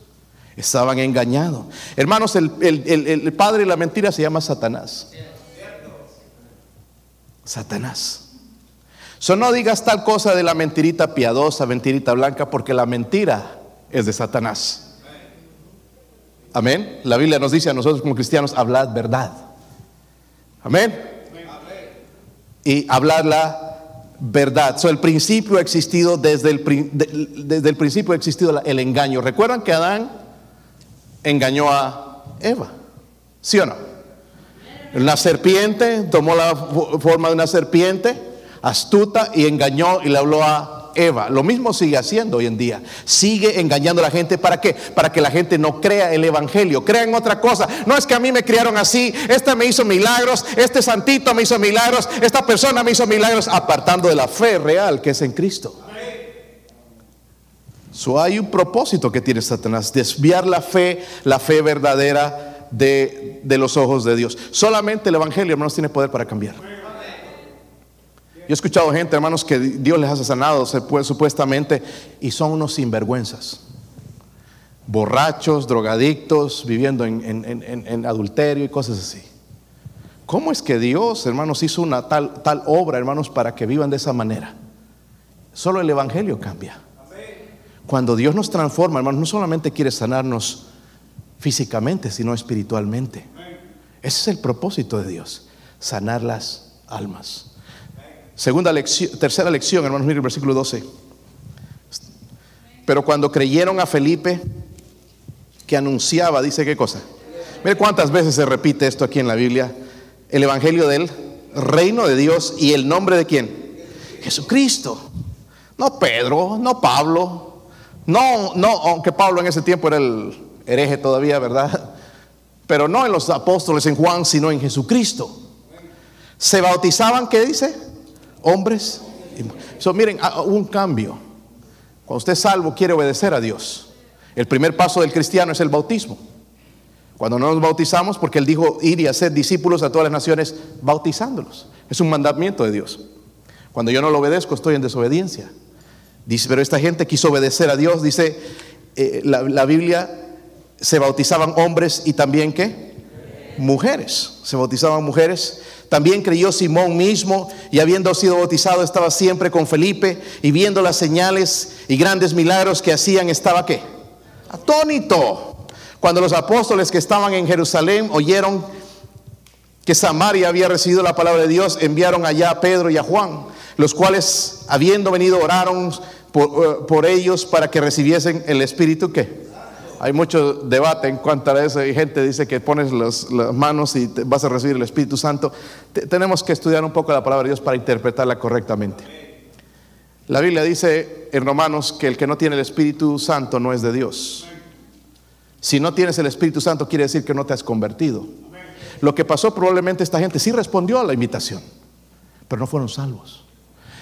Estaban engañados. Hermanos, el, padre de la mentira se llama Satanás. Satanás. So no digas tal cosa de la mentirita piadosa, mentirita blanca, porque la mentira es de Satanás. Amén. La Biblia nos dice a nosotros como cristianos, hablad verdad. Amén. Y hablar la verdad. So, el principio ha existido desde el, desde el principio ha existido el engaño. ¿Recuerdan que Adán engañó a Eva? ¿Sí o no? Una serpiente tomó la forma de una serpiente astuta y engañó y le habló a Eva. Lo mismo sigue haciendo hoy en día. Sigue engañando a la gente. ¿Para qué? Para que la gente no crea el Evangelio, crea en otra cosa. No es que a mí me criaron así, este me hizo milagros, este santito me hizo milagros, esta persona me hizo milagros, apartando de la fe real que es en Cristo. So, hay un propósito que tiene Satanás, desviar la fe, la fe verdadera de, de los ojos de Dios. Solamente el Evangelio, hermanos, tiene poder para cambiar. Yo he escuchado gente, hermanos, que Dios les ha sanado supuestamente y son unos sinvergüenzas. Borrachos, drogadictos, viviendo en, adulterio y cosas así. ¿Cómo es que Dios, hermanos, hizo una tal, tal obra, hermanos, para que vivan de esa manera? Solo el Evangelio cambia. Cuando Dios nos transforma, hermanos, no solamente quiere sanarnos físicamente, sino espiritualmente. Ese es el propósito de Dios, sanar las almas. Segunda lección, tercera lección, hermanos, miren el versículo 12. Pero cuando creyeron a Felipe, que anunciaba, dice qué cosa. Mire cuántas veces se repite esto aquí en la Biblia. El evangelio del reino de Dios y el nombre de quién? Jesucristo. No Pedro, no Pablo. No, no, aunque Pablo en ese tiempo era el hereje todavía, ¿verdad? Pero no en los apóstoles, en Juan, sino en Jesucristo. Se bautizaban, ¿qué dice? Hombres. So, miren, ah, hubo un cambio. Cuando usted es salvo, quiere obedecer a Dios. El primer paso del cristiano es el bautismo. Cuando no nos bautizamos, porque Él dijo ir y hacer discípulos a todas las naciones, bautizándolos. Es un mandamiento de Dios. Cuando yo no lo obedezco, estoy en desobediencia. Dice, pero esta gente quiso obedecer a Dios. Dice, eh, la, la Biblia se bautizaban hombres y también qué? Mujeres. Se bautizaban mujeres. También creyó Simón mismo y habiendo sido bautizado estaba siempre con Felipe y viendo las señales y grandes milagros que hacían estaba qué? Atónito. Cuando los apóstoles que estaban en Jerusalén oyeron que Samaria había recibido la palabra de Dios, enviaron allá a Pedro y a Juan, los cuales habiendo venido oraron por, eh, ellos para que recibiesen el Espíritu hay mucho debate en cuanto a eso. Hay gente que dice que pones las, manos y vas a recibir el Espíritu Santo. Te- tenemos que estudiar un poco la palabra de Dios para interpretarla correctamente. La Biblia dice en Romanos que el que no tiene el Espíritu Santo no es de Dios. Si no tienes el Espíritu Santo quiere decir que no te has convertido. Lo que pasó probablemente esta gente sí respondió a la invitación, pero no fueron salvos.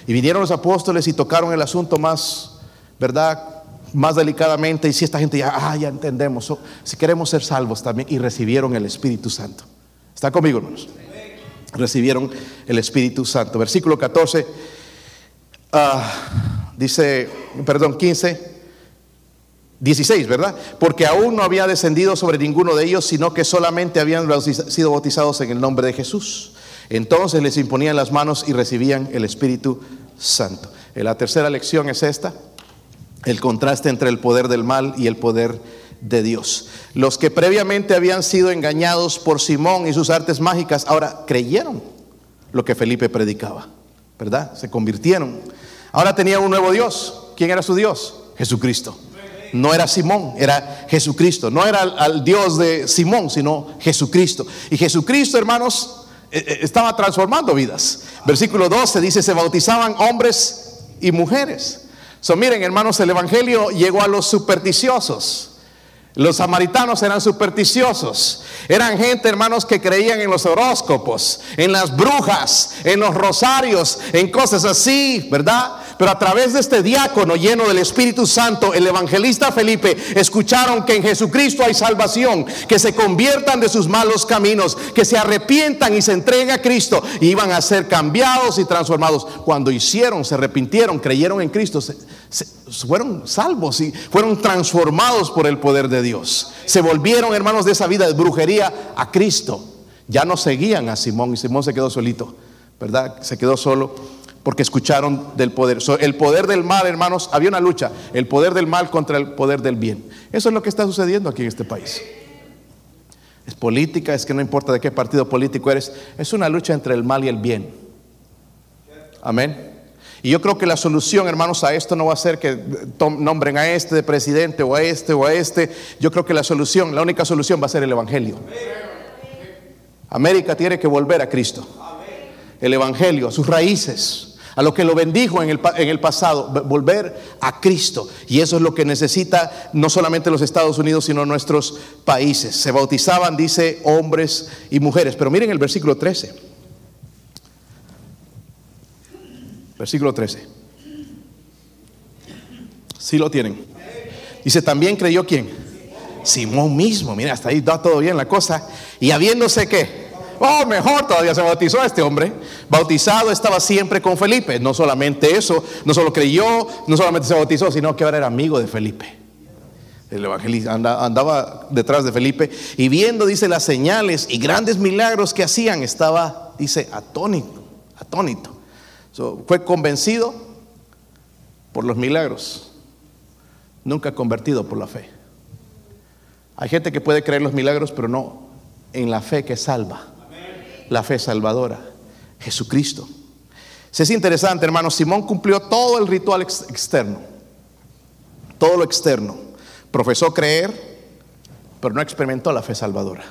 Y vinieron los apóstoles y tocaron el asunto más, ¿verdad? Más delicadamente. Y si esta gente ya, ah, ya entendemos. Si queremos ser salvos también. Y recibieron el Espíritu Santo. ¿Está conmigo, hermanos? Recibieron el Espíritu Santo. Versículo 14. ah, dice, perdón, 15. 16, ¿verdad? Porque aún no había descendido sobre ninguno de ellos, sino que solamente habían sido bautizados en el nombre de Jesús. Entonces les imponían las manos y recibían el Espíritu Santo. Eh, La tercera lección es esta, el contraste entre el poder del mal y el poder de Dios. Los que previamente habían sido engañados por Simón y sus artes mágicas, ahora creyeron lo que Felipe predicaba, ¿verdad? Se convirtieron. Ahora tenían un nuevo Dios. ¿Quién era su Dios? Jesucristo. No era Simón, era Jesucristo. No era al, Dios de Simón, sino Jesucristo. Y Jesucristo, hermanos, eh, eh, estaba transformando vidas. Versículo 12 dice, se bautizaban hombres y mujeres. So, miren, hermanos, el Evangelio llegó a los supersticiosos. Los samaritanos eran supersticiosos. Eran gente, hermanos, que creían en los horóscopos, en las brujas, en los rosarios, en cosas así, ¿verdad? Pero a través de este diácono lleno del Espíritu Santo, el evangelista Felipe, escucharon que en Jesucristo hay salvación, que se conviertan de sus malos caminos, que se arrepientan y se entreguen a Cristo y iban a ser cambiados y transformados. Cuando hicieron, se arrepintieron, creyeron en Cristo, fueron salvos y fueron transformados por el poder de Dios. Se volvieron, hermanos, de esa vida de brujería a Cristo. Ya no seguían a Simón y Simón se quedó solito, ¿verdad? Se quedó solo porque escucharon del poder. So, el poder del mal, hermanos, había una lucha, el poder del mal contra el poder del bien. Eso es lo que está sucediendo aquí en este país. Es política, es que no importa de qué partido político eres, es una lucha entre el mal y el bien. Amén. Y yo creo que la solución, hermanos, a esto no va a ser que tom- nombren a este de presidente o a este o a este. Yo creo que la solución, la única solución va a ser el Evangelio. América tiene que volver a Cristo. El Evangelio, a sus raíces, a lo que lo bendijo en el, en el pasado, volver a Cristo. Y eso es lo que necesita no solamente los Estados Unidos, sino nuestros países. Se bautizaban, dice, hombres y mujeres. Pero miren el versículo 13. Versículo 13. Sí lo tienen. Dice, también creyó quién? Simón mismo. Mira, hasta ahí está todo bien la cosa. Y habiéndose que, oh, mejor todavía se bautizó este hombre. Bautizado estaba siempre con Felipe. No solamente eso, no solo creyó, no solamente se bautizó, sino que ahora era amigo de Felipe. El evangelista anda- andaba detrás de Felipe y viendo, dice, las señales y grandes milagros que hacían, estaba, dice, atónito, atónito. Fue convencido por los milagros, nunca convertido por la fe. Hay gente que puede creer los milagros, pero no en la fe que salva, la fe salvadora, Jesucristo. Si es interesante, hermano, Simón cumplió todo el ritual ex- externo, todo lo externo. Profesó creer, pero no experimentó la fe salvadora.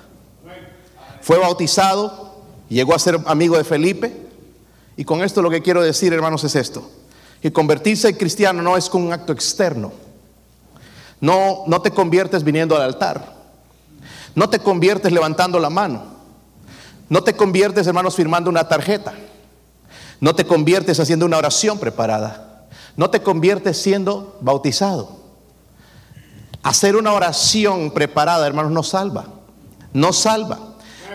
Fue bautizado, llegó a ser amigo de Felipe, y con esto lo que quiero decir, hermanos, es esto. Que convertirse en cristiano no es con un acto externo. No, no te conviertes viniendo al altar. No te conviertes levantando la mano. No te conviertes, hermanos, firmando una tarjeta. No te conviertes haciendo una oración preparada. No te conviertes siendo bautizado. Hacer una oración preparada, hermanos, no salva. No salva.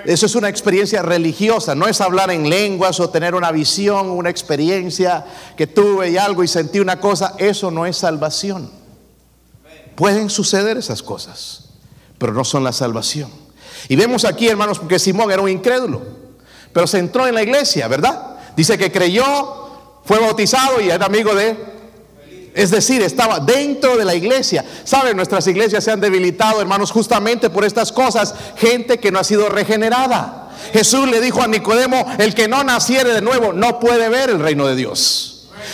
Eso es una experiencia religiosa, no es hablar en lenguas o tener una visión, una experiencia que tuve y algo y sentí una cosa. Eso no es salvación. Pueden suceder esas cosas, pero no son la salvación. Y vemos aquí, hermanos, porque Simón era un incrédulo, pero se entró en la iglesia, ¿verdad? Dice que creyó, fue bautizado y era amigo de... Es decir, estaba dentro de la iglesia. Saben, nuestras iglesias se han debilitado, hermanos, justamente por estas cosas. Gente que no ha sido regenerada. Jesús le dijo a Nicodemo, el que no naciere de nuevo no puede ver el reino de Dios.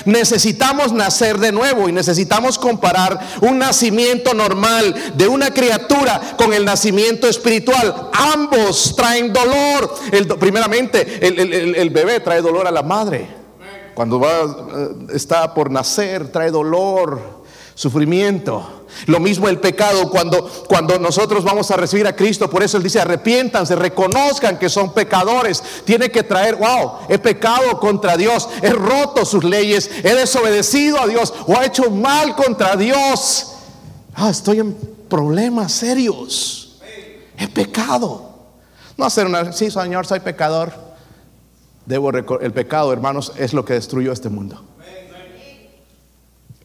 Necesitamos nacer de nuevo y necesitamos comparar un nacimiento normal de una criatura con el nacimiento espiritual. Ambos traen dolor. primeramente, el bebé trae dolor a la madre. Cuando va, eh, está por nacer, trae dolor, sufrimiento. Lo mismo el pecado cuando, cuando nosotros vamos a recibir a Cristo. Por eso Él dice, arrepiéntanse, reconozcan que son pecadores. Tiene que traer, wow, he pecado contra Dios, he roto sus leyes, he desobedecido a Dios o he hecho mal contra Dios. Ah, estoy en problemas serios. He pecado. No hacer una, sí, Señor, soy pecador. Debo el pecado, hermanos, es lo que destruyó este mundo.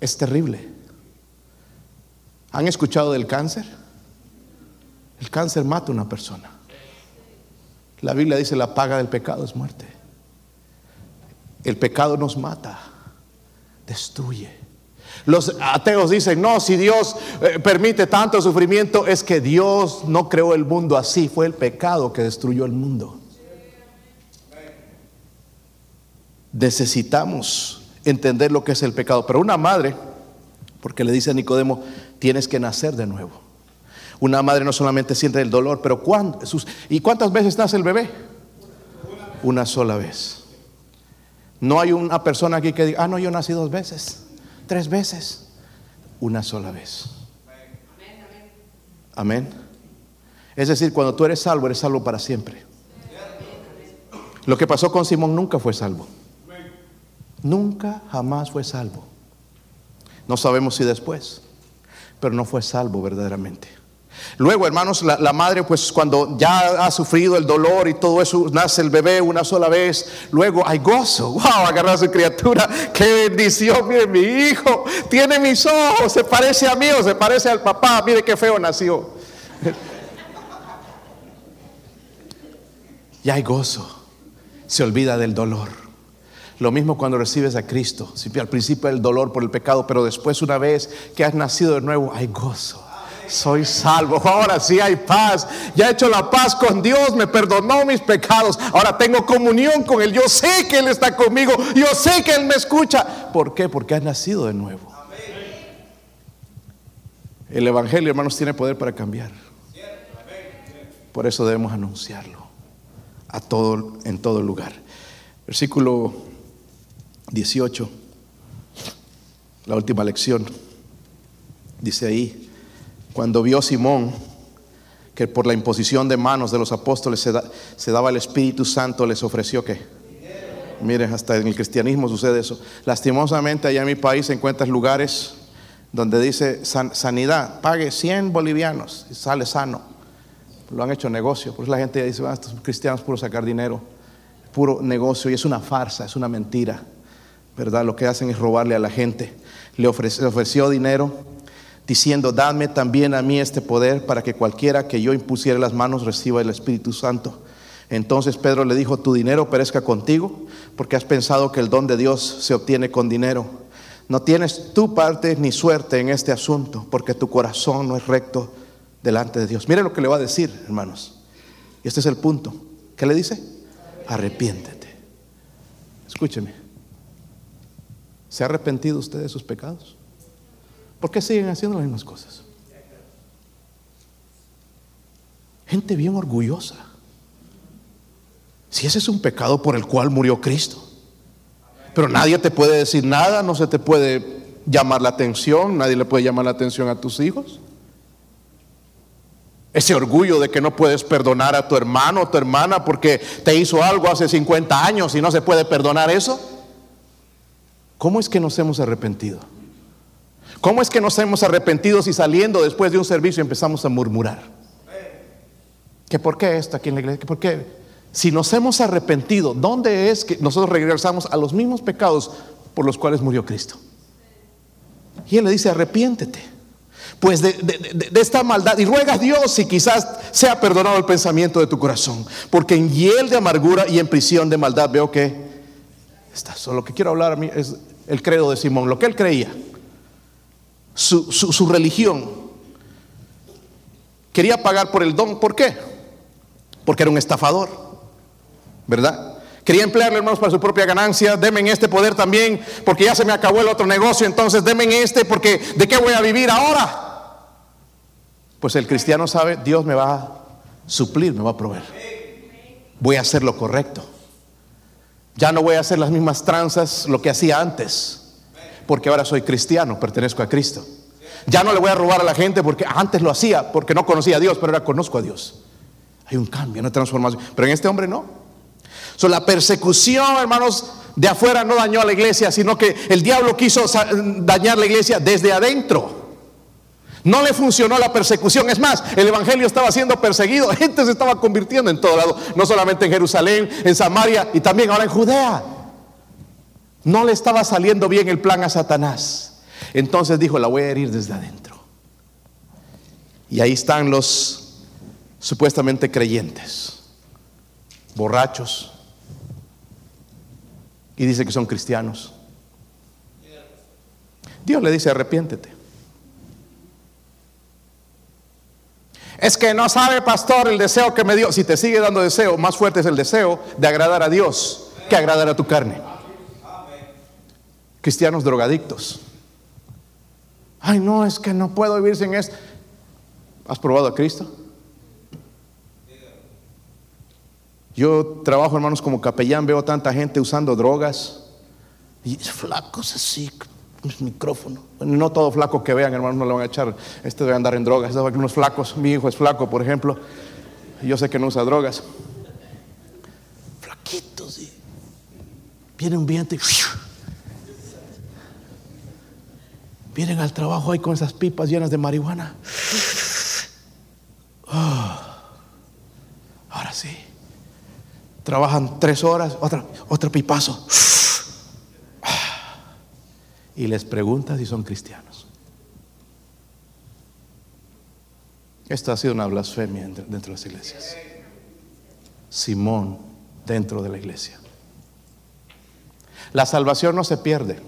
Es terrible. ¿Han escuchado del cáncer? El cáncer mata a una persona. La Biblia dice la paga del pecado es muerte. El pecado nos mata, destruye. Los ateos dicen, no, si Dios eh, permite tanto sufrimiento, es que Dios no creó el mundo así, fue el pecado que destruyó el mundo. Necesitamos entender lo que es el pecado. Pero una madre, porque le dice a Nicodemo, tienes que nacer de nuevo. Una madre no solamente siente el dolor, pero ¿y cuántas veces nace el bebé? Una sola vez. No hay una persona aquí que diga, ah, no, yo nací dos veces, tres veces. Una sola vez. Amén. Es decir, cuando tú eres salvo, eres salvo para siempre. Lo que pasó con Simón nunca fue salvo. Nunca, jamás fue salvo. No sabemos si después, pero no fue salvo verdaderamente. Luego, hermanos, la, madre, pues cuando ya ha sufrido el dolor y todo eso, nace el bebé una sola vez, luego hay gozo. ¡Wow! Agarrar a su criatura, qué bendición, mire mi hijo, tiene mis ojos, se parece a mí o se parece al papá, mire qué feo nació. *laughs* y hay gozo, se olvida del dolor. Lo mismo cuando recibes a Cristo. Al principio el dolor por el pecado, pero después una vez que has nacido de nuevo, hay gozo. Soy salvo. Ahora sí hay paz. Ya he hecho la paz con Dios. Me perdonó mis pecados. Ahora tengo comunión con Él. Yo sé que Él está conmigo. Yo sé que Él me escucha. ¿Por qué? Porque has nacido de nuevo. El Evangelio, hermanos, tiene poder para cambiar. Por eso debemos anunciarlo a todo, en todo lugar. Versículo 18, la última lección, dice ahí, cuando vio Simón que por la imposición de manos de los apóstoles se, daba el Espíritu Santo, les ofreció que... Miren, hasta en el cristianismo sucede eso. Lastimosamente allá en mi país se encuentran lugares donde dice sanidad, pague 100 bolivianos y sale sano. Lo han hecho negocio. Por eso la gente dice, ah, estos cristianos puro sacar dinero, puro negocio y es una farsa, es una mentira. ¿Verdad? Lo que hacen es robarle a la gente. Le ofreció, dinero diciendo, dame también a mí este poder para que cualquiera que yo impusiera las manos reciba el Espíritu Santo. Entonces Pedro le dijo, tu dinero perezca contigo, porque has pensado que el don de Dios se obtiene con dinero. No tienes tu parte ni suerte en este asunto, porque tu corazón no es recto delante de Dios. Mire lo que le va a decir, hermanos. Y este es el punto. ¿Qué le dice? Arrepiéntete. Escúcheme. ¿Se ha arrepentido usted de sus pecados? ¿Por qué siguen haciendo las mismas cosas? Gente bien orgullosa. Si ese es un pecado por el cual murió Cristo. Pero nadie te puede decir nada, no se te puede llamar la atención, nadie le puede llamar la atención a tus hijos. Ese orgullo de que no puedes perdonar a tu hermano o tu hermana porque te hizo algo hace 50 años y no se puede perdonar eso. ¿Cómo es que nos hemos arrepentido? ¿Cómo es que nos hemos arrepentido si saliendo después de un servicio empezamos a murmurar? ¿Que por qué esto aquí en la iglesia? ¿Por qué? Si nos hemos arrepentido, ¿dónde es que nosotros regresamos a los mismos pecados por los cuales murió Cristo? Y Él le dice, arrepiéntete. pues de, esta maldad y ruega a Dios si quizás sea perdonado el pensamiento de tu corazón, porque en hiel de amargura y en prisión de maldad veo que está. Solo lo que quiero hablar a mí es el credo de Simón, lo que él creía, su, su religión. Quería pagar por el don, ¿por qué? Porque era un estafador, ¿verdad? Quería emplearle, hermanos, para su propia ganancia. Deme este poder también, porque ya se me acabó el otro negocio. Entonces, deme este, porque ¿de qué voy a vivir ahora? Pues el cristiano sabe, Dios me va a suplir, me va a proveer. Voy a hacer lo correcto. Ya no voy a hacer las mismas tranzas, lo que hacía antes, porque ahora soy cristiano, pertenezco a Cristo. Ya no le voy a robar a la gente porque antes lo hacía, porque no conocía a Dios, pero ahora conozco a Dios. Hay un cambio, una transformación. Pero en este hombre no. So, la persecución, hermanos, de afuera no dañó a la iglesia, sino que el diablo quiso dañar la iglesia desde adentro. No le funcionó la persecución. Es más, el Evangelio estaba siendo perseguido. Gente se estaba convirtiendo en todo lado. No solamente en Jerusalén, en Samaria y también ahora en Judea. No le estaba saliendo bien el plan a Satanás. Entonces dijo, la voy a herir desde adentro. Y ahí están los supuestamente creyentes, borrachos, y dice que son cristianos. Dios le dice, arrepiéntete. Es que no sabe, pastor, el deseo que me dio. Si te sigue dando deseo, más fuerte es el deseo de agradar a Dios que agradar a tu carne. Cristianos drogadictos. Ay, no, es que no puedo vivir sin esto. ¿Has probado a Cristo? Yo trabajo, hermanos, como capellán, veo tanta gente usando drogas y flacos así, micrófono. no todo flaco que vean, hermanos, no le van a echar, este debe andar en drogas. Unos flacos, mi hijo es flaco, por ejemplo, yo sé que no usa drogas. Flaquitos, y viene un viento y vienen al trabajo ahí con esas pipas llenas de marihuana. Oh, ahora sí. Trabajan tres horas, otra, otro pipazo. Y les pregunta si son cristianos. Esto ha sido una blasfemia dentro de las iglesias. Simón dentro de la iglesia. La salvación no se pierde.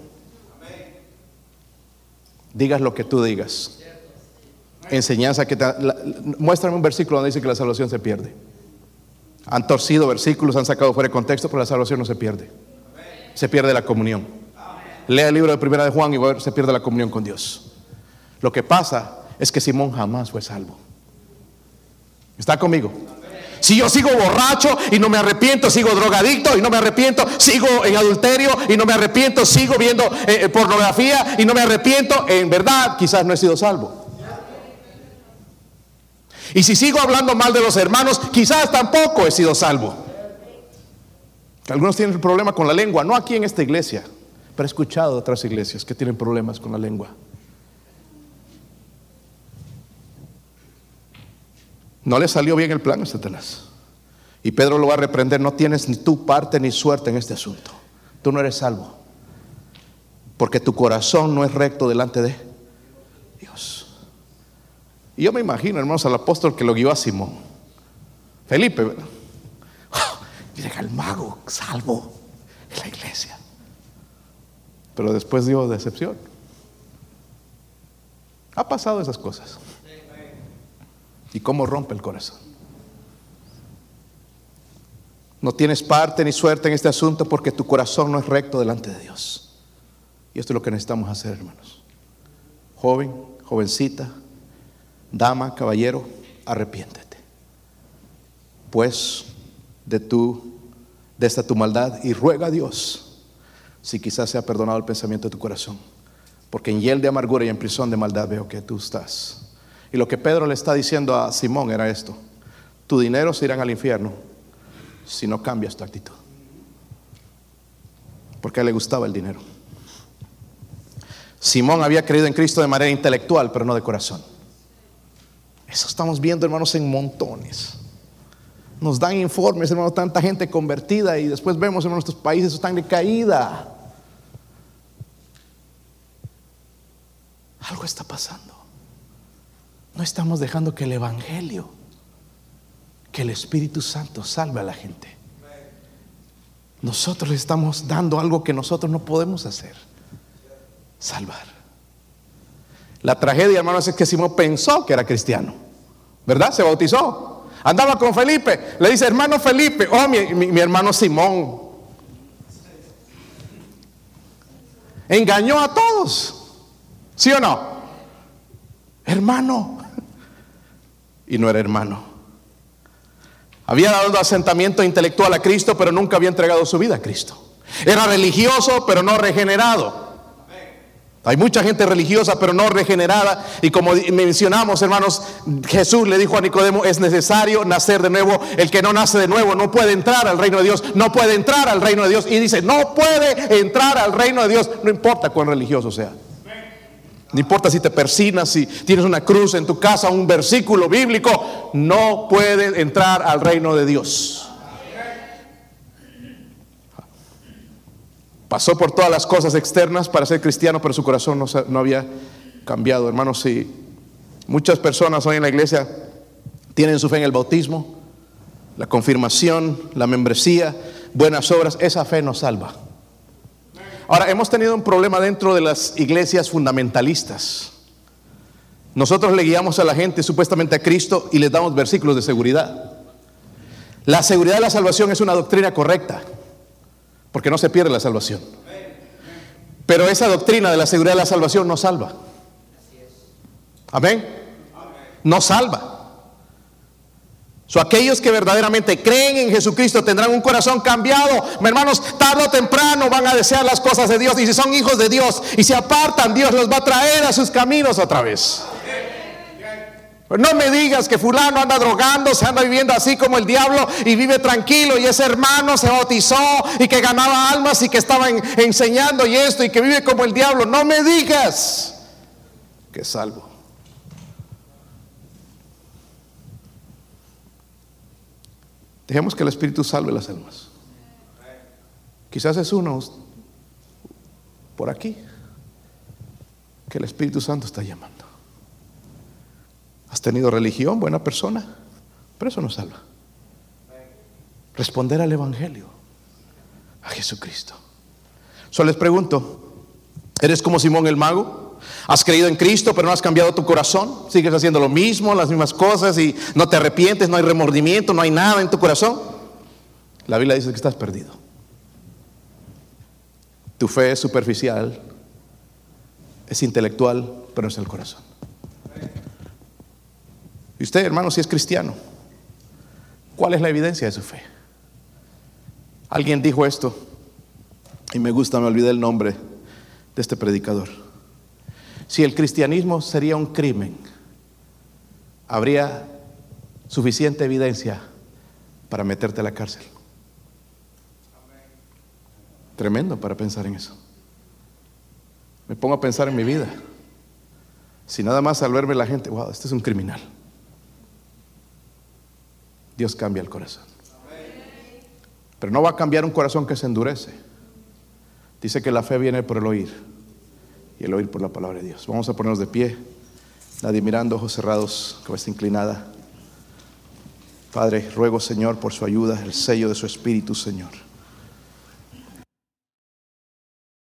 Digas lo que tú digas. Enseñanza que te, muéstrame un versículo donde dice que la salvación se pierde. Han torcido versículos, han sacado fuera de contexto, pero la salvación no se pierde. Se pierde la comunión. Lea el libro de Primera de Juan y se pierde la comunión con Dios. Lo que pasa es que Simón jamás fue salvo. ¿Está conmigo? Si yo sigo borracho y no me arrepiento, sigo drogadicto y no me arrepiento, sigo en adulterio y no me arrepiento, sigo viendo eh, eh, pornografía y no me arrepiento, en verdad quizás no he sido salvo. Y si sigo hablando mal de los hermanos, quizás tampoco he sido salvo. Algunos tienen problema con la lengua, no aquí en esta iglesia, pero he escuchado de otras iglesias que tienen problemas con la lengua. No le salió bien el plan a Satanás. Y Pedro lo va a reprender, no tienes ni tu parte ni suerte en este asunto. Tú no eres salvo. Porque tu corazón no es recto delante de Dios. Y yo me imagino, hermanos, al apóstol que lo guió a Simón. Felipe, ¿verdad? *laughs* deja el mago salvo en la iglesia. Pero después dio decepción. Ha pasado esas cosas. Y cómo rompe el corazón. No tienes parte ni suerte en este asunto porque tu corazón no es recto delante de Dios. Y esto es lo que necesitamos hacer, hermanos. Joven, jovencita, dama, caballero, arrepiéntete. Pues de tu de esta tu maldad y ruega a Dios si quizás sea perdonado el pensamiento de tu corazón. Porque en hiel de amargura y en prisión de maldad veo que tú estás. Y lo que Pedro le está diciendo a Simón era esto. Tu dinero se irán al infierno si no cambias tu actitud. Porque le gustaba el dinero. Simón había creído en Cristo de manera intelectual, pero no de corazón. Eso estamos viendo, hermanos, en montones. Nos dan informes, hermanos, tanta gente convertida y después vemos, en nuestros países están de caída. Algo está pasando. no estamos dejando que el Evangelio, que el Espíritu Santo salve a la gente. Nosotros le estamos dando algo que nosotros no podemos hacer. Salvar. La tragedia, hermanos, es que Simón pensó que era cristiano. ¿Verdad? Se bautizó. Andaba con Felipe. Le dice, hermano Felipe, oh, mi, hermano Simón. Engañó a todos. ¿Sí o no? Hermano. Y no era hermano. Había dado asentamiento intelectual a Cristo, pero nunca había entregado su vida a Cristo. Era religioso, pero no regenerado. Hay mucha gente religiosa, pero no regenerada. Y como mencionamos, hermanos, Jesús le dijo a Nicodemo, es necesario nacer de nuevo. El que no nace de nuevo no puede entrar al reino de Dios. No puede entrar al reino de Dios. Y dice, no puede entrar al reino de Dios. No importa cuán religioso sea. No importa si te persinas, si tienes una cruz en tu casa, un versículo bíblico, no puede entrar al reino de Dios. Pasó por todas las cosas externas para ser cristiano, pero su corazón no, había cambiado. Hermanos, si muchas personas hoy en la iglesia tienen su fe en el bautismo, la confirmación, la membresía, buenas obras, esa fe nos salva. Ahora, hemos tenido un problema dentro de las iglesias fundamentalistas. Nosotros le guiamos a la gente supuestamente a Cristo y les damos versículos de seguridad. La seguridad de la salvación es una doctrina correcta porque no se pierde la salvación. Pero esa doctrina de la seguridad de la salvación no salva. Amén. No salva. So, aquellos que verdaderamente creen en Jesucristo tendrán un corazón cambiado. Hermanos, tarde o temprano van a desear las cosas de Dios. Y si son hijos de Dios y se apartan, Dios los va a traer a sus caminos otra vez. No me digas que fulano anda drogando, se anda viviendo así como el diablo y vive tranquilo y ese hermano se bautizó y que ganaba almas y que estaba enseñando y esto y que vive como el diablo. No me digas que salvo. Dejemos que el Espíritu salve las almas. Quizás es uno por aquí que el Espíritu Santo está llamando. Has tenido religión, buena persona, pero eso no salva. Responder al Evangelio, a Jesucristo. Solo les pregunto, ¿eres como Simón el mago? ¿Has creído en Cristo pero no has cambiado tu corazón? ¿Sigues haciendo lo mismo, las mismas cosas y no te arrepientes, no hay remordimiento, no hay nada en tu corazón? La Biblia dice que estás perdido. Tu fe es superficial, es intelectual, pero es el corazón. Y usted, hermano, si es cristiano, ¿cuál es la evidencia de su fe? Alguien dijo esto, y me gusta, me olvidé el nombre de este predicador. Si el cristianismo sería un crimen, habría suficiente evidencia para meterte a la cárcel. Tremendo para pensar en eso. Me pongo a pensar en mi vida. Si nada más al verme la gente, wow, este es un criminal. Dios cambia el corazón. Pero no va a cambiar un corazón que se endurece. Dice que la fe viene por el oír y el oír por la palabra de Dios. Vamos a ponernos de pie, nadie mirando, ojos cerrados, cabeza inclinada. Padre, ruego Señor por su ayuda, el sello de su Espíritu, Señor.